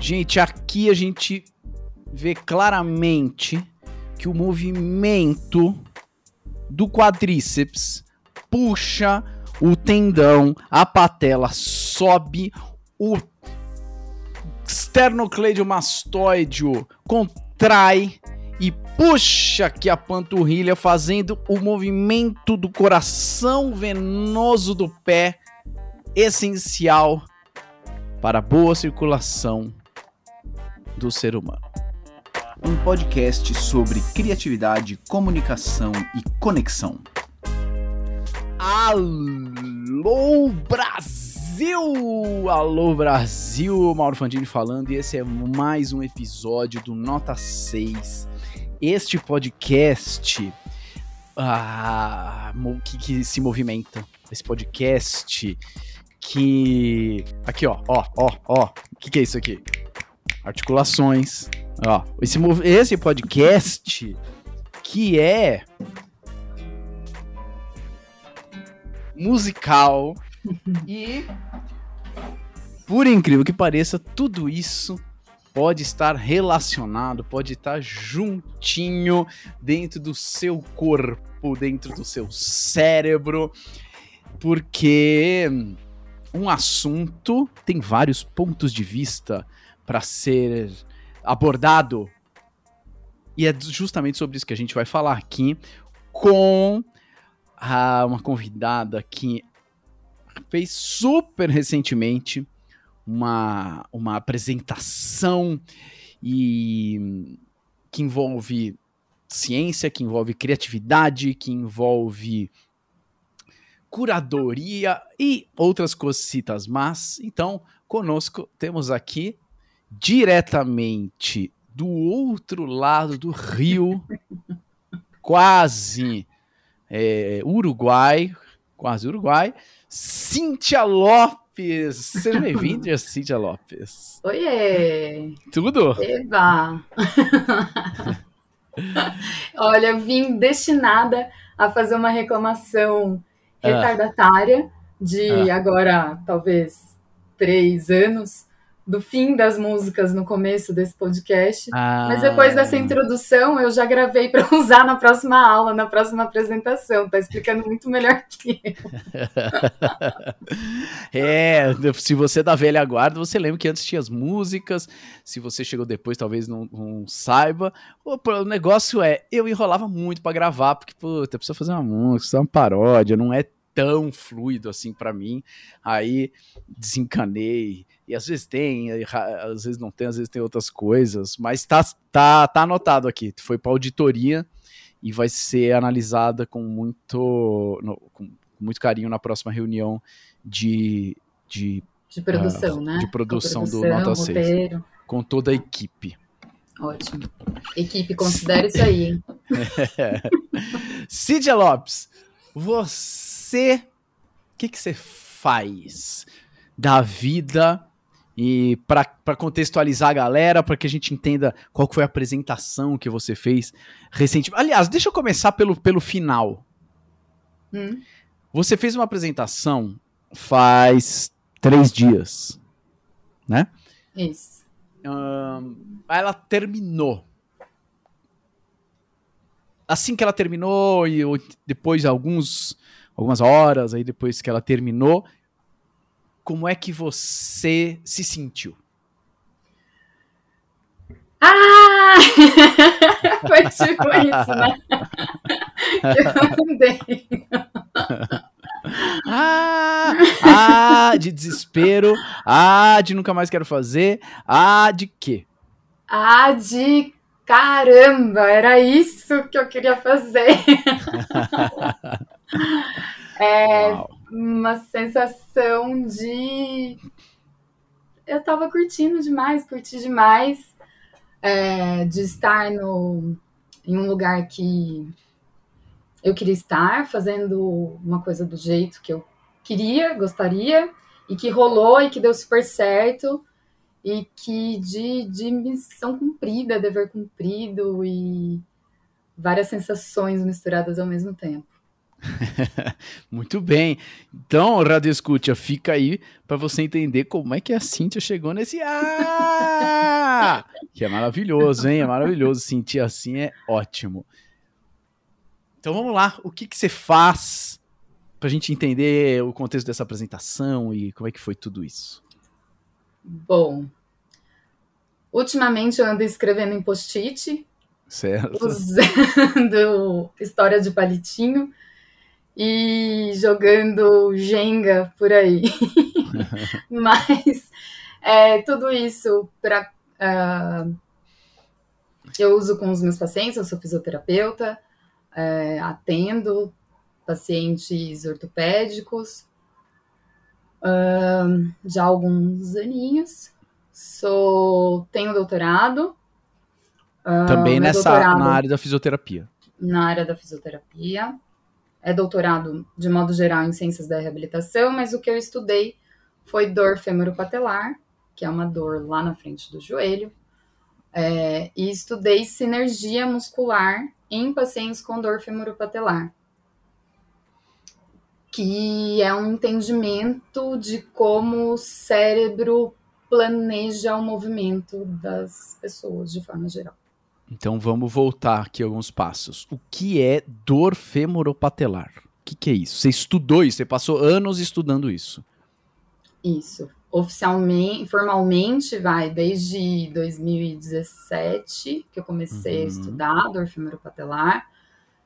Gente, aqui a gente vê claramente que o movimento do quadríceps puxa o tendão, a patela sobe, o esternocleidomastoideo contrai e puxa aqui a panturrilha, fazendo o movimento do coração venoso do pé, essencial para boa circulação do ser humano. Um podcast sobre criatividade, comunicação e conexão. Alô Brasil! Alô Brasil! Mauro Fandini falando e esse é mais um episódio do Nota 6. Este podcast ah, que, que se movimenta. Esse podcast que. Aqui, ó, ó, ó, ó. O que, que é isso aqui? Articulações. Ó, esse, esse podcast que é musical e por incrível que pareça, tudo isso pode estar relacionado, pode estar juntinho dentro do seu corpo, dentro do seu cérebro, porque um assunto tem vários pontos de vista para ser abordado. E é justamente sobre isso que a gente vai falar aqui com a, uma convidada que fez super recentemente uma, uma apresentação e que envolve ciência, que envolve criatividade, que envolve curadoria e outras cositas mas Então, conosco temos aqui diretamente do outro lado do rio, quase é, Uruguai, quase Uruguai, Cíntia Lopes. Seja bem-vinda, Cíntia Lopes. Oiê! Tudo? Eba! Olha, eu vim destinada a fazer uma reclamação ah. retardatária de ah. agora, talvez, três anos, do fim das músicas no começo desse podcast. Ah. Mas depois dessa introdução, eu já gravei para usar na próxima aula, na próxima apresentação. Tá explicando muito melhor que eu. é, se você é da velha guarda, você lembra que antes tinha as músicas. Se você chegou depois, talvez não, não saiba. O, o, negócio é, eu enrolava muito para gravar, porque, puta, precisa fazer uma música, uma paródia, não é tão fluido assim para mim. Aí desencanei. E às vezes tem, às vezes não tem, às vezes tem outras coisas, mas tá, tá, tá anotado aqui. Foi para auditoria e vai ser analisada com muito, no, com muito carinho na próxima reunião de, de, de produção, uh, né? De produção, produção do Nota 6. Roteiro. Com toda a equipe. Ótimo. Equipe, considere isso aí, hein? Cídia Lopes, você você, o que, que você faz da vida e para contextualizar a galera, para que a gente entenda qual foi a apresentação que você fez recentemente. Aliás, deixa eu começar pelo, pelo final. Hum. Você fez uma apresentação faz três dias, né? Isso. Um, ela terminou. Assim que ela terminou, e depois alguns algumas horas, aí depois que ela terminou, como é que você se sentiu? Ah! Foi tipo isso, né? Eu andei. Ah, ah, de desespero. Ah, de nunca mais quero fazer. Ah, de quê? Ah, de caramba, era isso que eu queria fazer. É Uau. uma sensação de. Eu tava curtindo demais, curti demais é, de estar no, em um lugar que eu queria estar, fazendo uma coisa do jeito que eu queria, gostaria, e que rolou e que deu super certo, e que de, de missão cumprida, dever cumprido e várias sensações misturadas ao mesmo tempo. Muito bem. Então, Radio Escuta, fica aí para você entender como é que a Cíntia chegou nesse ah! que é maravilhoso, hein? É maravilhoso. Sentir assim é ótimo. Então vamos lá. O que, que você faz para a gente entender o contexto dessa apresentação e como é que foi tudo isso? Bom, ultimamente eu ando escrevendo em post-it, usando história de palitinho e jogando Jenga por aí. Mas é, tudo isso para uh, ah, eu uso com os meus pacientes, eu sou fisioterapeuta, é, atendo pacientes ortopédicos uh, já há alguns aninhos. Sou, tenho doutorado. Uh, Também nessa doutorado, na área da fisioterapia. Na área da fisioterapia. É doutorado, de modo geral, em ciências da reabilitação, mas o que eu estudei foi dor femoropatelar, que é uma dor lá na frente do joelho. É, e estudei sinergia muscular em pacientes com dor femoropatelar que é um entendimento de como o cérebro planeja o movimento das pessoas de forma geral. Então vamos voltar aqui alguns passos. O que é dor femoropatelar? O que, que é isso? Você estudou isso? Você passou anos estudando isso? Isso. Oficialmente, formalmente, vai desde 2017 que eu comecei uhum. a estudar dor femoropatelar.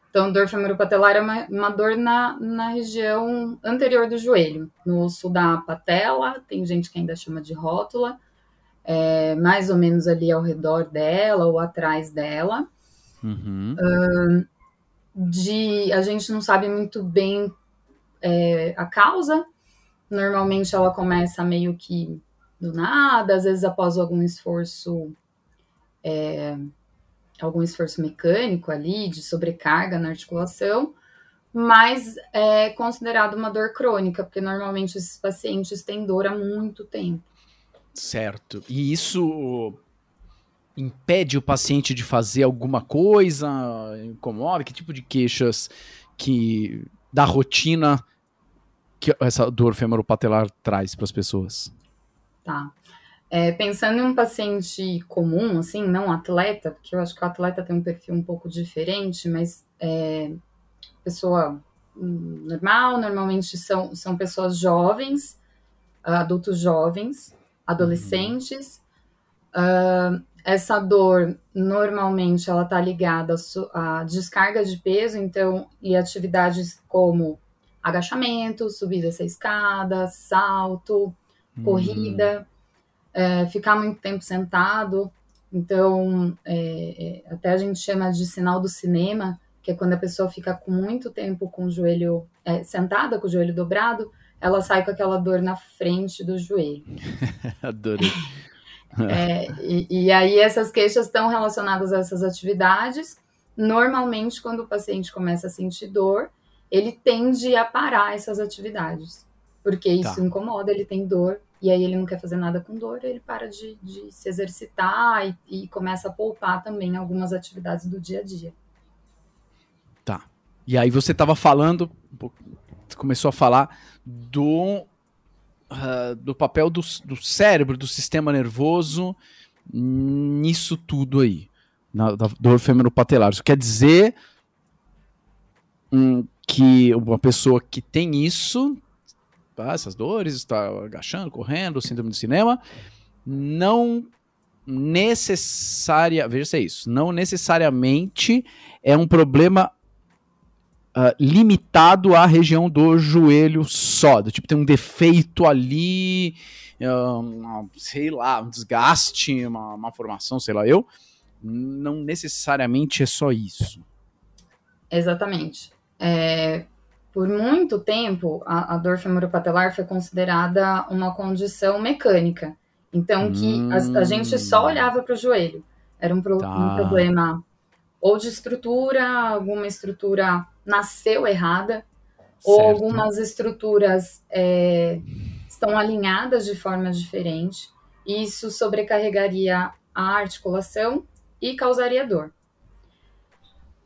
Então, dor femoropatelar é uma, uma dor na, na região anterior do joelho, no osso da patela, tem gente que ainda chama de rótula, é, mais ou menos ali ao redor dela ou atrás dela. Uhum. Uh, de, a gente não sabe muito bem é, a causa, normalmente ela começa meio que do nada, às vezes após algum esforço. É, algum esforço mecânico ali, de sobrecarga na articulação, mas é considerado uma dor crônica, porque normalmente esses pacientes têm dor há muito tempo. Certo. E isso impede o paciente de fazer alguma coisa? Incomoda? Que tipo de queixas que da rotina que essa dor femoropatelar traz para as pessoas? Tá. É, pensando em um paciente comum, assim, não atleta, porque eu acho que o atleta tem um perfil um pouco diferente, mas é, pessoa normal, normalmente são, são pessoas jovens, adultos jovens, adolescentes. Uhum. Uh, essa dor, normalmente, ela está ligada à descarga de peso, então, e atividades como agachamento, subida essa escada, salto, uhum. corrida é, ficar muito tempo sentado. Então, é, é, até a gente chama de sinal do cinema, que é quando a pessoa fica com muito tempo com o joelho é, sentada, com o joelho dobrado, ela sai com aquela dor na frente do joelho. Adorei. É, e, e, aí essas queixas estão relacionadas a essas atividades. Normalmente, quando o paciente começa a sentir dor, ele tende a parar essas atividades, porque isso tá. incomoda, ele tem dor e aí ele não quer fazer nada com dor, ele para de, de se exercitar e, e, começa a poupar também algumas atividades do dia a dia. Tá. E aí você estava falando, começou a falar do, uh, do papel do, do cérebro, do sistema nervoso nisso tudo aí, na, da dor femoropatelar. Isso quer dizer hum, que uma pessoa que tem isso tá? essas dores, está agachando, correndo, síndrome do cinema, não necessária, veja se é isso, não necessariamente é um problema uh, limitado à região do joelho só, do tipo tem um defeito ali, uh, sei lá, um desgaste, uma, uma formação, sei lá eu, não necessariamente é só isso. Exatamente. É, por muito tempo, a, a dor femoropatelar foi considerada uma condição mecânica. Então, que hum. a, a, gente só hum. olhava para o joelho. Era um, pro, tá. um, problema ou de estrutura, alguma estrutura nasceu errada, certo. ou algumas estruturas é, estão alinhadas de forma diferente. Isso sobrecarregaria a articulação e causaria dor.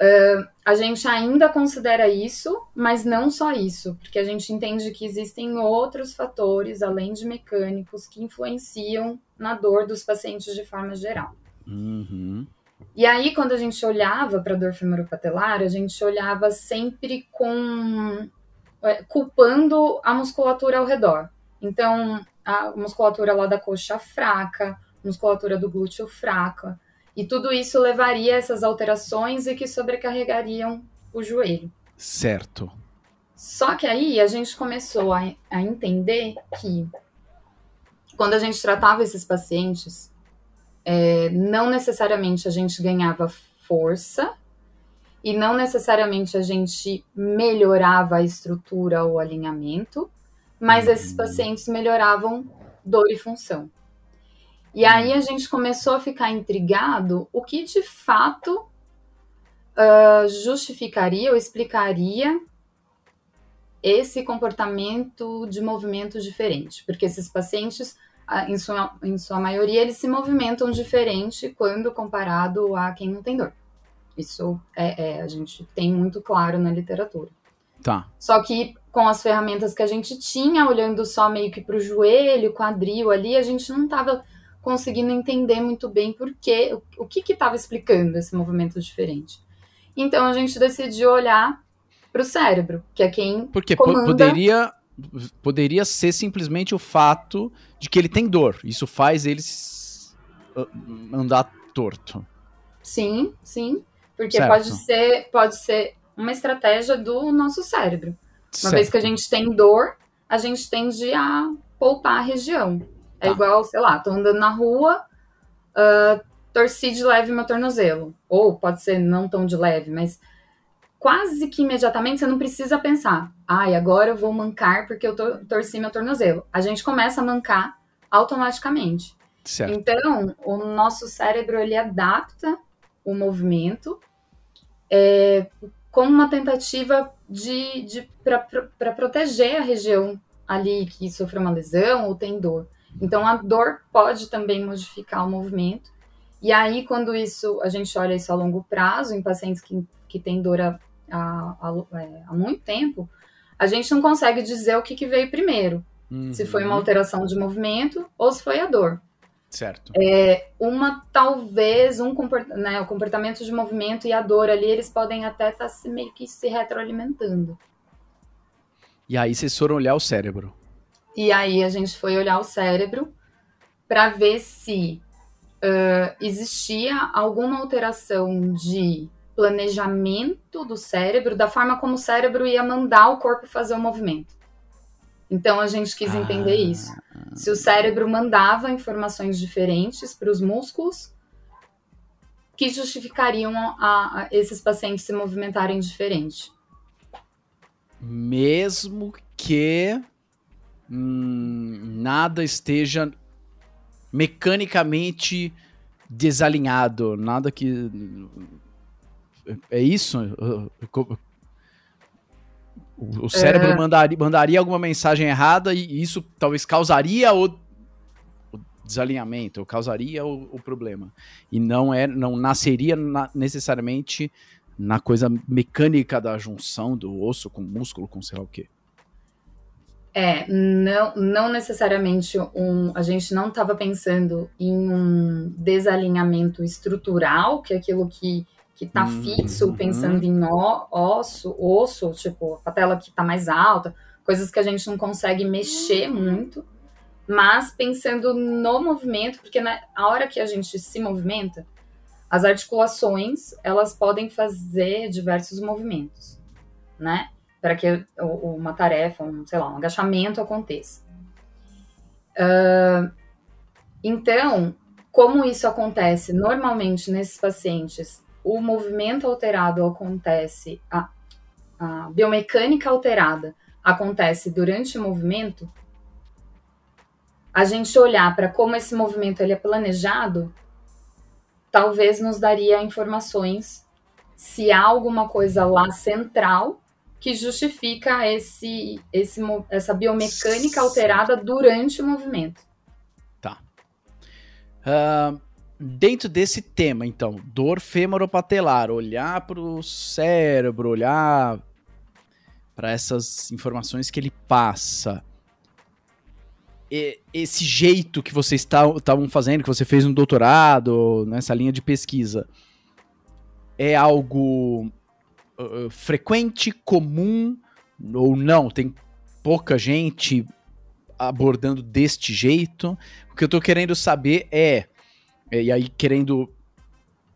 Uh, a gente ainda considera isso, mas não só isso, porque a gente entende que existem outros fatores, além de mecânicos, que influenciam na dor dos pacientes de forma geral. Uhum. E aí, quando a gente olhava para a dor femoropatelar, a gente olhava sempre com é, culpando a musculatura ao redor. Então, a musculatura lá da coxa fraca, musculatura do glúteo fraca, e tudo isso levaria a essas alterações e que sobrecarregariam o joelho. Certo. Só que aí a gente começou a, a entender que quando a gente tratava esses pacientes, é, não necessariamente a gente ganhava força e não necessariamente a gente melhorava a estrutura ou alinhamento, mas uhum. esses pacientes melhoravam dor e função. E aí a gente começou a ficar intrigado o que de fato uh, justificaria ou explicaria esse comportamento de movimento diferente, porque esses pacientes, em sua, em sua maioria, eles se movimentam diferente quando comparado a quem não tem dor. Isso é, é, a gente tem muito claro na literatura. Tá. Só que com as ferramentas que a gente tinha, olhando só meio que para o joelho, quadril ali, a gente não estava conseguindo entender muito bem por quê, o, o que estava explicando esse movimento diferente. Então a gente decidiu olhar para o cérebro, que é quem Porque comanda... poderia poderia ser simplesmente o fato de que ele tem dor. Isso faz ele andar torto. Sim, sim. Porque certo. pode ser, pode ser uma estratégia do nosso cérebro. Uma certo. vez que a gente tem dor, a gente tende a poupar a região. É tá. igual, sei lá, tô andando na rua, uh, torci de leve meu tornozelo. Ou pode ser não tão de leve, mas quase que imediatamente você não precisa pensar, ai, ah, agora eu vou mancar porque eu torci meu tornozelo. A gente começa a mancar automaticamente. Certo. Então, o nosso cérebro ele adapta o movimento é, como uma tentativa de, de para proteger a região ali que sofreu uma lesão ou tem dor. Então a dor pode também modificar o movimento. E aí, quando isso, a gente olha isso a longo prazo, em pacientes que, que têm dor há, há, é, há muito tempo, a gente não consegue dizer o que, que veio primeiro. Uhum. Se foi uma uhum. alteração de movimento ou se foi a dor. Certo. É, uma, talvez, um né, o comportamento de movimento e a dor ali, eles podem até estar tá se, meio que se retroalimentando. E aí vocês foram olhar o cérebro. E aí a gente foi olhar o cérebro para ver se uh, existia alguma alteração de planejamento do cérebro, da forma como o cérebro ia mandar o corpo fazer o movimento. Então a gente quis entender ah. isso. Se o cérebro mandava informações diferentes para os músculos que justificariam a, a, esses pacientes se movimentarem diferente. Mesmo que hum, nada esteja mecanicamente desalinhado, nada que é isso? O cérebro é... mandaria, mandaria alguma mensagem errada e isso talvez causaria o, o desalinhamento, ou causaria o, o, problema. E não é, não nasceria na, necessariamente na coisa mecânica da junção do osso com músculo, com sei lá o quê. É, não, não necessariamente um. A gente não estava pensando em um desalinhamento estrutural, que é aquilo que que está uhum. fixo, pensando em osso, osso, tipo, a patela que está mais alta, coisas que a gente não consegue mexer muito, mas pensando no movimento, porque na a hora que a gente se movimenta, as articulações, elas podem fazer diversos movimentos, né? Para que uma tarefa, um, sei lá, um agachamento aconteça. Uh, então, como isso acontece normalmente nesses pacientes o movimento alterado acontece, a, a biomecânica alterada acontece durante o movimento, a gente olhar para como esse movimento ele é planejado, talvez nos daria informações se há alguma coisa lá central que justifica esse, esse, essa biomecânica alterada durante o movimento. Tá. Uh, dentro desse tema, então, dor femoropatelar, olhar para o cérebro, olhar para essas informações que ele passa. E, esse jeito que vocês estavam fazendo, que você fez um doutorado, nessa linha de pesquisa, é algo uh, frequente, comum ou não? Tem pouca gente abordando deste jeito. O que eu tô querendo saber é, e aí, querendo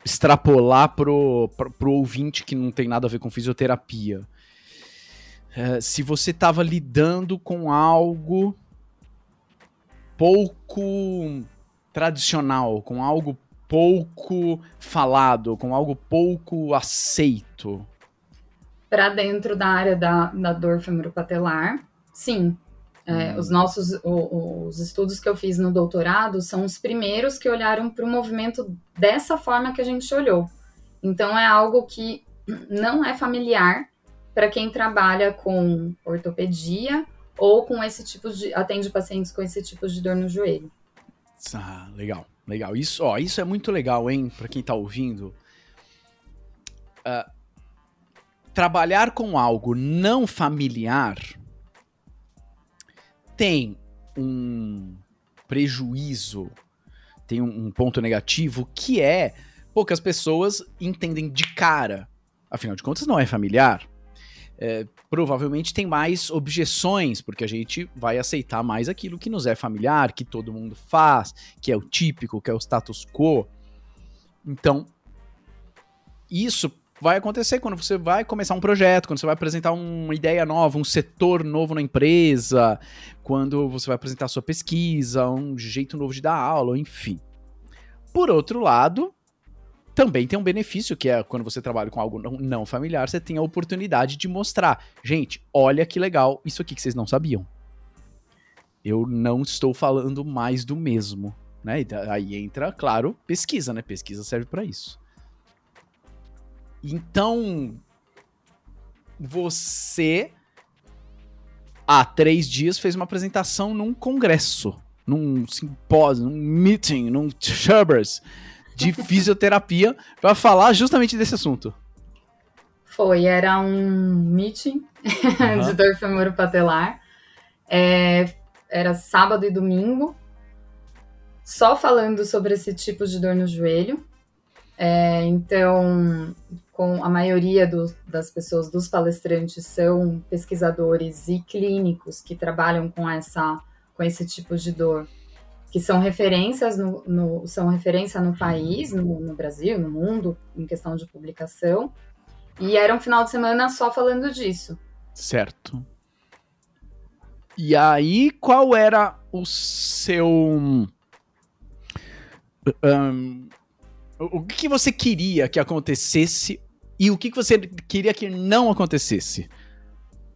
extrapolar pro, pro, pro ouvinte que não tem nada a ver com fisioterapia. É, se você estava lidando com algo pouco tradicional, com algo pouco falado, com algo pouco aceito. Para dentro da área da, da dor femoropatelar, sim, é, hum. Os nossos o, os estudos que eu fiz no doutorado são os primeiros que olharam para o movimento dessa forma que a gente olhou. Então é algo que não é familiar para quem trabalha com ortopedia ou com esse tipo de atende pacientes com esse tipo de dor no joelho. Ah, legal, legal. Isso, ó, isso é muito legal, hein, para quem está ouvindo. Uh, trabalhar com algo não familiar tem um prejuízo, tem um, ponto negativo que é poucas pessoas entendem de cara. Afinal de contas, não é familiar. É, provavelmente tem mais objeções, porque a gente vai aceitar mais aquilo que nos é familiar, que todo mundo faz, que é o típico, que é o status quo. Então, isso vai acontecer quando você vai começar um projeto, quando você vai apresentar uma ideia nova, um setor novo na empresa, quando você vai apresentar sua pesquisa, um jeito novo de dar aula, enfim. Por outro lado, também tem um benefício que é quando você trabalha com algo não, familiar, você tem a oportunidade de mostrar, gente, olha que legal isso aqui que vocês não sabiam. Eu não estou falando mais do mesmo, né? E aí entra, claro, pesquisa, né? Pesquisa serve para isso. Então, você há três dias fez uma apresentação num congresso, num simpósio, num meeting, num chubbers de fisioterapia para falar justamente desse assunto. Foi, era um meeting uhum. de dor femoropatelar. É, era sábado e domingo, só falando sobre esse tipo de dor no joelho. É, então, com a maioria do, das pessoas, dos palestrantes, são pesquisadores e clínicos que trabalham com essa com esse tipo de dor, que são referências no, no são referência no país, no, no, Brasil, no mundo, em questão de publicação. E era um final de semana só falando disso. Certo. E aí, qual era o seu um, o que você queria que acontecesse e o que você queria que não acontecesse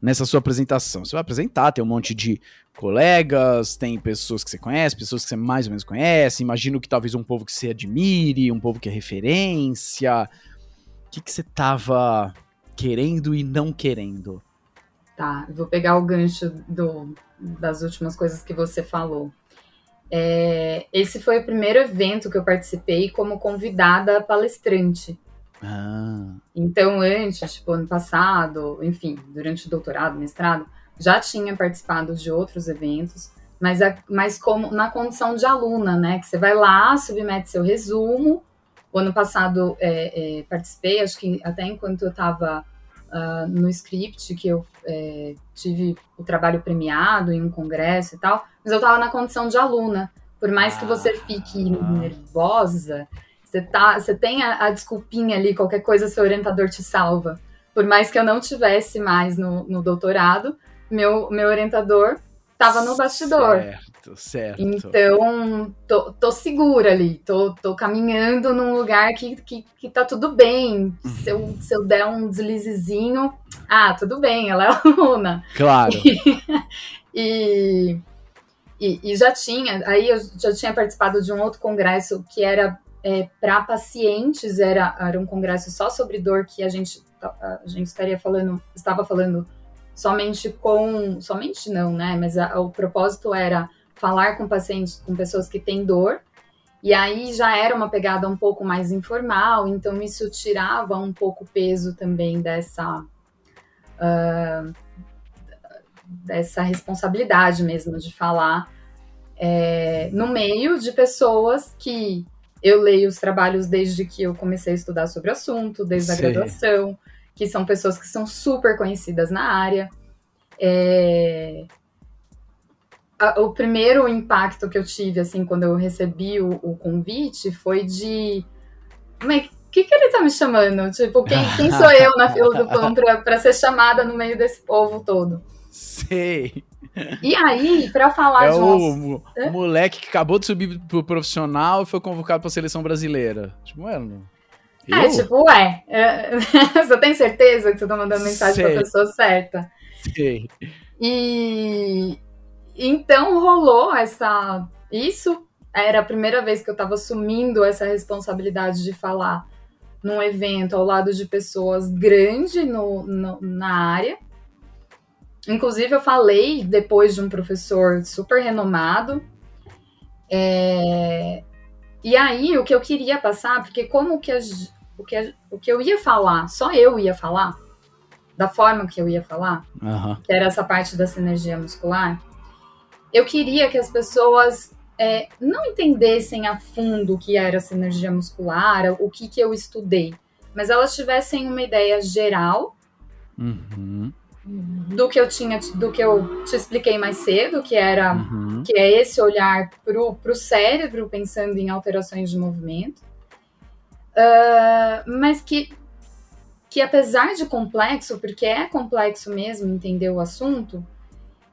nessa sua apresentação? Você vai apresentar, tem um monte de colegas, tem pessoas que você conhece, pessoas que você mais ou menos conhece. Imagino que talvez um povo que você admire, um povo que é referência. O que, você tava querendo e não querendo? Tá, vou pegar o gancho do, das últimas coisas que você falou. É, esse foi o primeiro evento que eu participei como convidada palestrante. Ah. Então, antes, tipo, ano passado, enfim, durante o doutorado, mestrado, já tinha participado de outros eventos, mas, a, mas como na condição de aluna, né? Que você vai lá, submete seu resumo. O ano passado é, é, participei, acho que até enquanto eu estava uh, no script, que eu é, tive o trabalho premiado em um congresso e tal, mas eu estava na condição de aluna. Por mais que você fique nervosa, você, tá, você tem a, a, desculpinha ali, qualquer coisa seu orientador te salva. Por mais que eu não tivesse mais no, no doutorado, meu, meu orientador estava no bastidor. Certo, certo. Então, tô, tô segura ali, tô, tô caminhando num lugar que, que, que tá tudo bem. Uhum. Se, eu, se eu der um deslizezinho, ah, tudo bem, ela é aluna. Claro. E, e, e, já tinha, aí eu já tinha participado de um outro congresso que era é, para pacientes, era, era um congresso só sobre dor que a gente, a gente estaria falando, estava falando somente com, somente não, né? Mas a, o propósito era falar com pacientes, com pessoas que têm dor E aí já era uma pegada um pouco mais informal, então isso tirava um pouco o peso também dessa. Uh, dessa responsabilidade mesmo de falar é, no meio de pessoas que eu leio os trabalhos desde que eu comecei a estudar sobre o assunto, desde a graduação, que são pessoas que são super conhecidas na área. É, a, o primeiro impacto que eu tive, assim, quando eu recebi o, o convite foi de. Mas o que, que ele tá me chamando? Tipo, quem, quem sou eu na fila do pão pra, pra ser chamada no meio desse povo todo? Sei. E aí, para falar é de o, o moleque que acabou de subir pro profissional e foi convocado pra seleção brasileira. Tipo, mano. É, tipo, ué, é, você tem certeza que você tá mandando mensagem Sei. pra pessoa certa? Sei. E então rolou essa. Isso era a primeira vez que eu tava assumindo essa responsabilidade de falar num evento ao lado de pessoas grandes no, no na área. Inclusive, eu falei depois de um professor super renomado. É... E aí, o que eu queria passar, porque como que, a, o, que a, o que eu ia falar, só eu ia falar, da forma que eu ia falar, uhum. que era essa parte da sinergia muscular, eu queria que as pessoas é, não entendessem a fundo o que era sinergia muscular, o que, que eu estudei, mas elas tivessem uma ideia geral uhum do que eu tinha, do que eu te expliquei mais cedo, que era uhum. que é esse olhar para o cérebro pensando em alterações de movimento, uh, mas que que apesar de complexo, porque é complexo mesmo entender o assunto,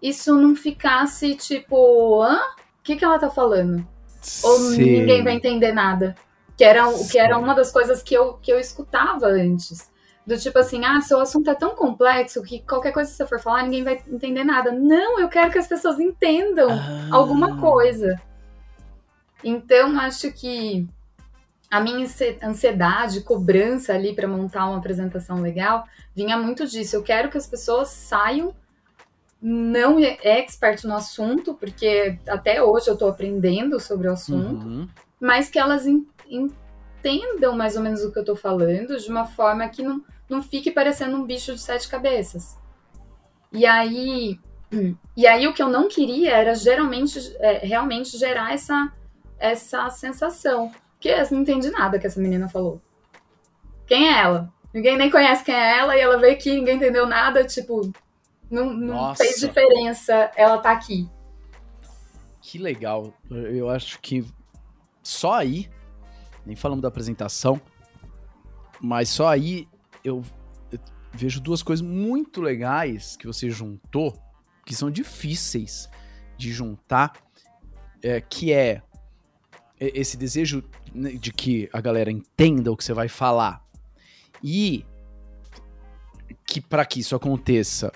isso não ficasse tipo, hã? O que, que ela tá falando? Ou Sim. ninguém vai entender nada. Que era, que era uma das coisas que eu, que eu escutava antes. Do tipo assim, ah, seu assunto é tão complexo que qualquer coisa que você for falar, ninguém vai entender nada. Não, eu quero que as pessoas entendam ah. alguma coisa. Então, acho que a minha ansiedade, cobrança ali para montar uma apresentação legal, vinha muito disso. Eu quero que as pessoas saiam não expert no assunto, porque até hoje eu estou aprendendo sobre o assunto, uhum. mas que elas entendam mais ou menos o que eu estou falando de uma forma que não, não fique parecendo um bicho de sete cabeças. E aí, e aí o que eu não queria era geralmente, é, realmente gerar essa, essa sensação. Porque eu não entendi nada que essa menina falou. Quem é ela? Ninguém nem conhece quem é ela e ela veio aqui, ninguém entendeu nada, tipo, não, não fez diferença ela tá aqui. Que legal. Eu acho que só aí, nem falamos da apresentação, mas só aí eu, eu vejo duas coisas muito legais que você juntou, que são difíceis de juntar, é, que é esse desejo né, de que a galera entenda o que você vai falar e que para que isso aconteça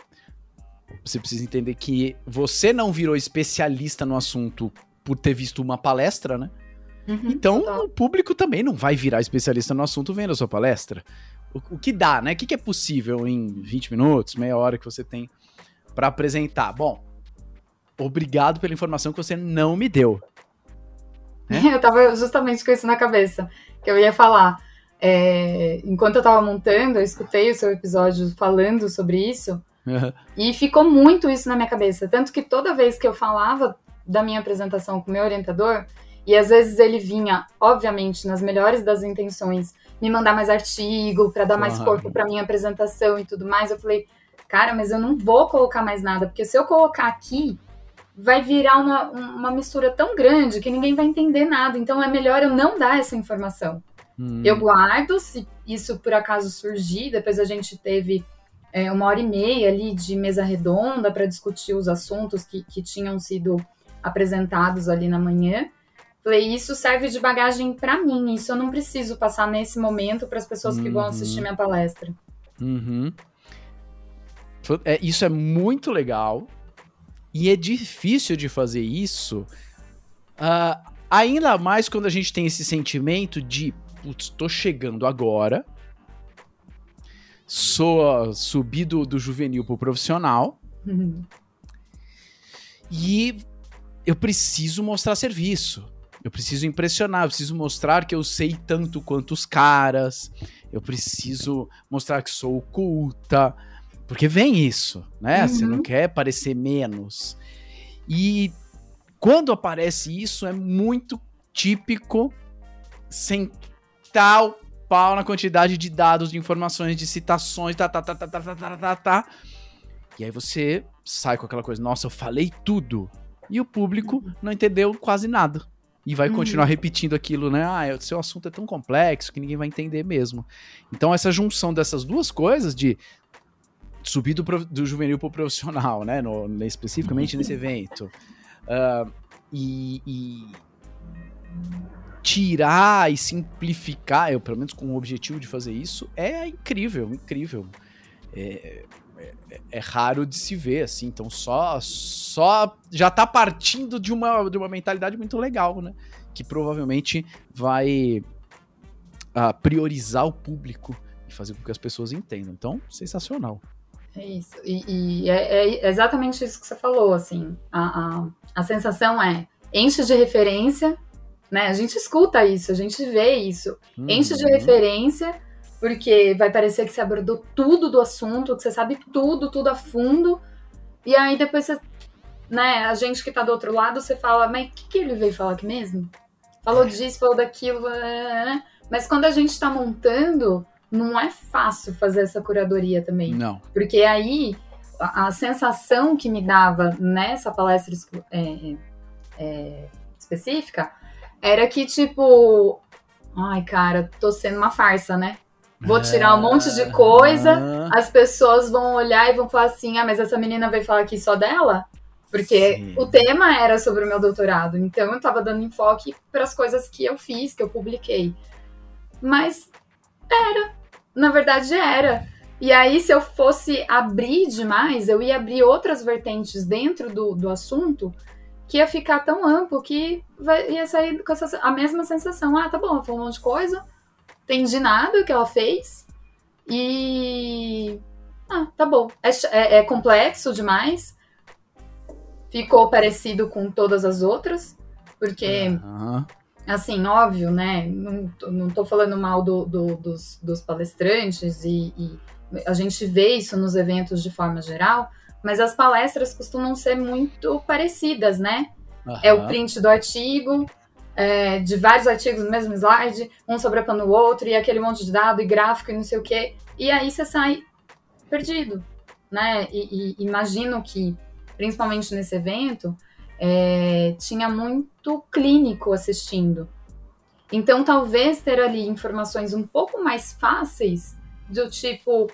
você precisa entender que você não virou especialista no assunto por ter visto uma palestra, né? Uhum, então total. o público também não vai virar especialista no assunto vendo a sua palestra. O, o que dá, né? O que, que é possível em 20 minutos, meia hora que você tem para apresentar? Bom, obrigado pela informação que você não me deu. Né? Eu tava justamente com isso na cabeça, que eu ia falar. É, enquanto eu tava montando, eu escutei o seu episódio falando sobre isso, e ficou muito isso na minha cabeça. Tanto que toda vez que eu falava da minha apresentação com o meu orientador, e às vezes ele vinha, obviamente, nas melhores das intenções, me mandar mais artigo para dar mais corpo para minha apresentação e tudo mais. Eu falei, cara, mas eu não vou colocar mais nada, porque se eu colocar aqui, vai virar uma, uma mistura tão grande que ninguém vai entender nada. Então é melhor eu não dar essa informação. Hum. Eu guardo, se isso por acaso surgir, depois a gente teve é, uma hora e meia ali de mesa redonda para discutir os assuntos que, que tinham sido apresentados ali na manhã. Falei, isso serve de bagagem para mim, isso eu não preciso passar nesse momento para as pessoas que vão Uhum. assistir minha palestra. Uhum. É, isso é muito legal. E é difícil de fazer isso. ah, ainda mais quando a gente tem esse sentimento de, putz, tô chegando agora. Sou ah, subi do, do juvenil pro profissional. E eu preciso mostrar serviço. Eu preciso impressionar, eu preciso mostrar que eu sei tanto quanto os caras. Eu preciso mostrar que sou culta. Porque vem isso, né? Uhum. Você não quer parecer menos. E quando aparece isso, é muito típico o pau na quantidade de dados, de informações, de citações, tá, tá, tá, tá, tá, tá, tá, tá, tá. E aí você sai com aquela coisa, nossa, eu falei tudo. E o público não entendeu quase nada. E vai continuar uhum. repetindo aquilo, né? Ah, o seu assunto é tão complexo que ninguém vai entender mesmo. Então, essa junção dessas duas coisas, de subir do, do juvenil pro profissional, né? No, especificamente nesse evento. Uh, e, e, tirar e simplificar, eu pelo menos com o objetivo de fazer isso, é incrível, incrível. É, é, é, raro de se ver, assim. Então só só já tá partindo de uma, de uma mentalidade muito legal, né? Que provavelmente vai uh, priorizar o público e fazer com que as pessoas entendam. Então, sensacional. É isso. E, e é, é, exatamente isso que você falou, assim. A, a, a sensação é enche de referência, né? A gente escuta isso, a gente vê isso. Uhum. Enche de referência porque vai parecer que você abordou tudo do assunto, que você sabe tudo, tudo a fundo. E aí depois você, né, a gente que tá do outro lado, você fala, mas o que, que ele veio falar aqui mesmo? Falou é. disso, falou daquilo, né? Mas quando a gente tá montando, não é fácil fazer essa curadoria também. Não. Porque aí a, a sensação que me dava nessa palestra é, é, específica era que, tipo, ai, cara, tô sendo uma farsa, né? Vou tirar um monte de coisa, as pessoas vão olhar e vão falar assim: ah, mas essa menina veio falar aqui só dela? Porque Sim. o tema era sobre o meu doutorado, então eu tava dando enfoque para as coisas que eu fiz, que eu publiquei. Mas era, na verdade era. E aí, se eu fosse abrir demais, eu ia abrir outras vertentes dentro do, do assunto que ia ficar tão amplo que vai, ia sair com essa, a mesma sensação. Ah, tá bom, foi um monte de coisa, entendi nada que ela fez. E. Ah, tá bom. É, é, é, complexo demais. Ficou parecido com todas as outras. Porque, uhum. assim, óbvio, né? Não, não tô falando mal do, do, dos, dos, palestrantes e, e a gente vê isso nos eventos de forma geral, mas as palestras costumam ser muito parecidas, né? Uhum. É o print do artigo, é, de vários artigos no mesmo slide, um sobrepando o outro, e aquele monte de dado e gráfico e não sei o quê. E aí você sai perdido, né? E, e imagino que, principalmente nesse evento, é, tinha muito clínico assistindo. Então, talvez ter ali informações um pouco mais fáceis, do tipo,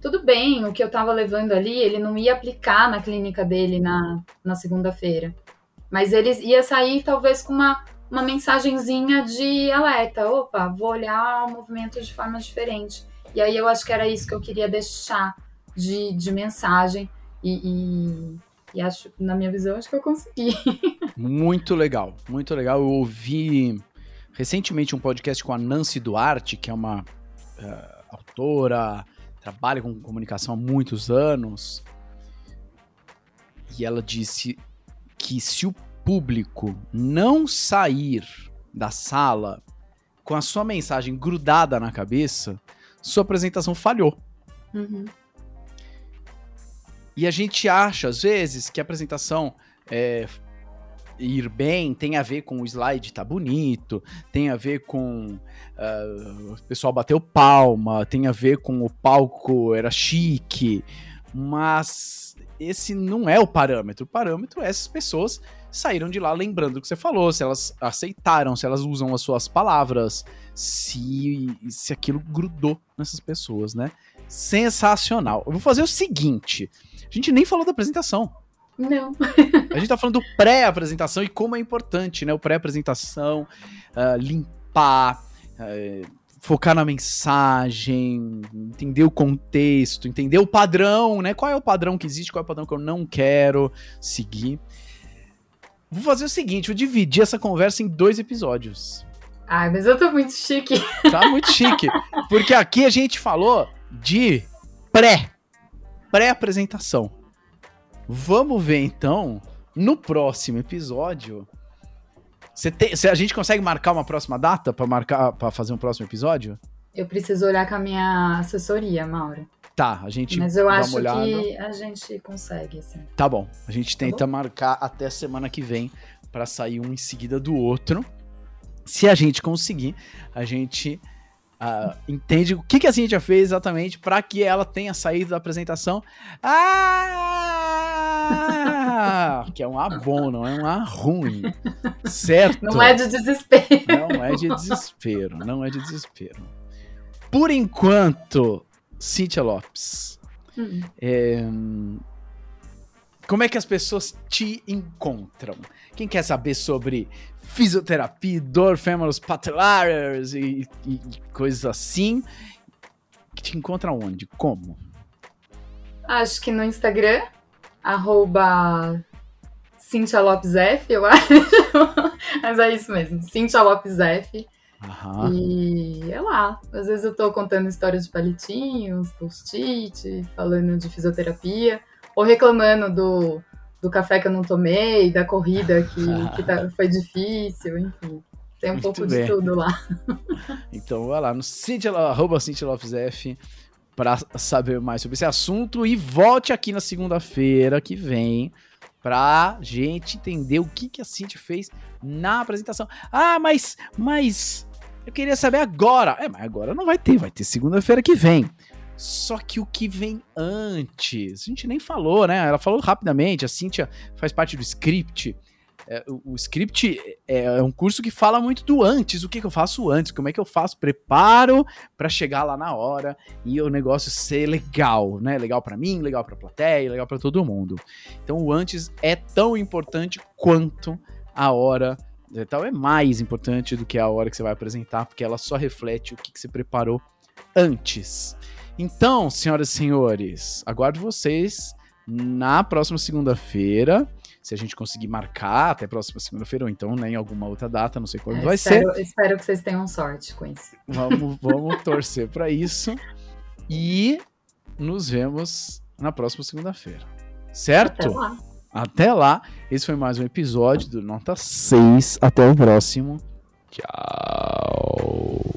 tudo bem, o que eu estava levando ali, ele não ia aplicar na clínica dele na, na segunda-feira. Mas ele ia sair, talvez, com uma uma mensagenzinha de alerta. Opa, vou olhar o movimento de forma diferente. E aí eu acho que era isso que eu queria deixar de, de mensagem. E, e, e acho, na minha visão, acho que eu consegui. muito legal, muito legal. Eu ouvi recentemente um podcast com a Nancy Duarte, que é uma uh, autora, trabalha com comunicação há muitos anos. E ela disse que se o público não sair da sala com a sua mensagem grudada na cabeça, sua apresentação falhou. Uhum. E a gente acha, às vezes, que a apresentação é, ir bem tem a ver com o slide tá bonito, tem a ver com uh, o pessoal bateu palma, tem a ver com o palco era chique, mas esse não é o parâmetro. O parâmetro é essas pessoas saíram de lá lembrando o que você falou, se elas aceitaram, se elas usam as suas palavras, se, se aquilo grudou nessas pessoas, né? Sensacional. Eu vou fazer o seguinte: a gente nem falou da apresentação. Não. a gente tá falando do pré-apresentação e como é importante, né? O pré-apresentação, uh, limpar, uh, focar na mensagem, entender o contexto, entender o padrão, né? Qual é o padrão que existe, qual é o padrão que eu não quero seguir. Vou fazer o seguinte, vou dividir essa conversa em dois episódios. Ai, mas eu tô muito chique. Tá muito chique. Porque aqui a gente falou de pré. Pré-apresentação. Vamos ver então, no próximo episódio, Você tem, a gente consegue marcar uma próxima data para marcar para fazer um próximo episódio? Eu preciso olhar com a minha assessoria, Mauro. Tá, a gente Mas eu acho que a gente consegue, sim. Tá bom. A gente Tá tenta marcar até semana que vem para sair um em seguida do outro. Se a gente conseguir, a gente uh, entende o que, que a Cintia fez exatamente para que ela tenha saído da apresentação. Ah! que é um A bom, não é um A ruim. Certo? Não é de desespero. Não é de desespero. Não é de desespero. Por enquanto, Cíntia Lopes. Hum. É, como é que as pessoas te encontram? Quem quer saber sobre fisioterapia, dor femoris patellaris e, e, e coisas assim, te encontra onde? Como? Acho que no Instagram, arroba Cintia Lopes F, eu acho. Mas é isso mesmo, Cintia Lopes F. E é lá. Às vezes eu tô contando histórias de palitinhos, post-it, falando de fisioterapia, ou reclamando do, do café que eu não tomei, da corrida que, que tá- foi difícil, enfim. Tem um Muito pouco bem. de tudo lá. Então vai lá no Cintia, arroba Cintia Lopes F para saber mais sobre esse assunto e volte aqui na segunda-feira que vem pra gente entender o que, que a Cintia fez na apresentação. Ah, mas, mas eu queria saber agora. É, mas agora não vai ter, vai ter segunda-feira que vem. Só que o que vem antes, a gente nem falou, né? Ela falou rapidamente, a Cintia faz parte do script. É, o, o script é um curso que fala muito do antes, o que, que eu faço antes, como é que eu faço, preparo pra chegar lá na hora e o negócio ser legal, né? Legal pra mim, legal pra plateia, legal pra todo mundo. Então o antes é tão importante quanto a hora, então é mais importante do que a hora que você vai apresentar, porque ela só reflete o que, que você preparou antes. Então, senhoras e senhores, aguardo vocês na próxima segunda-feira. Se a gente conseguir marcar até a próxima segunda-feira, ou então né, em alguma outra data, não sei quando vai ser. espero, espero que vocês tenham sorte com isso. Vamos, vamos torcer para isso. E nos vemos na próxima segunda-feira. Certo? Até lá. Até lá. Esse foi mais um episódio do Nota 6. Até o próximo. Tchau.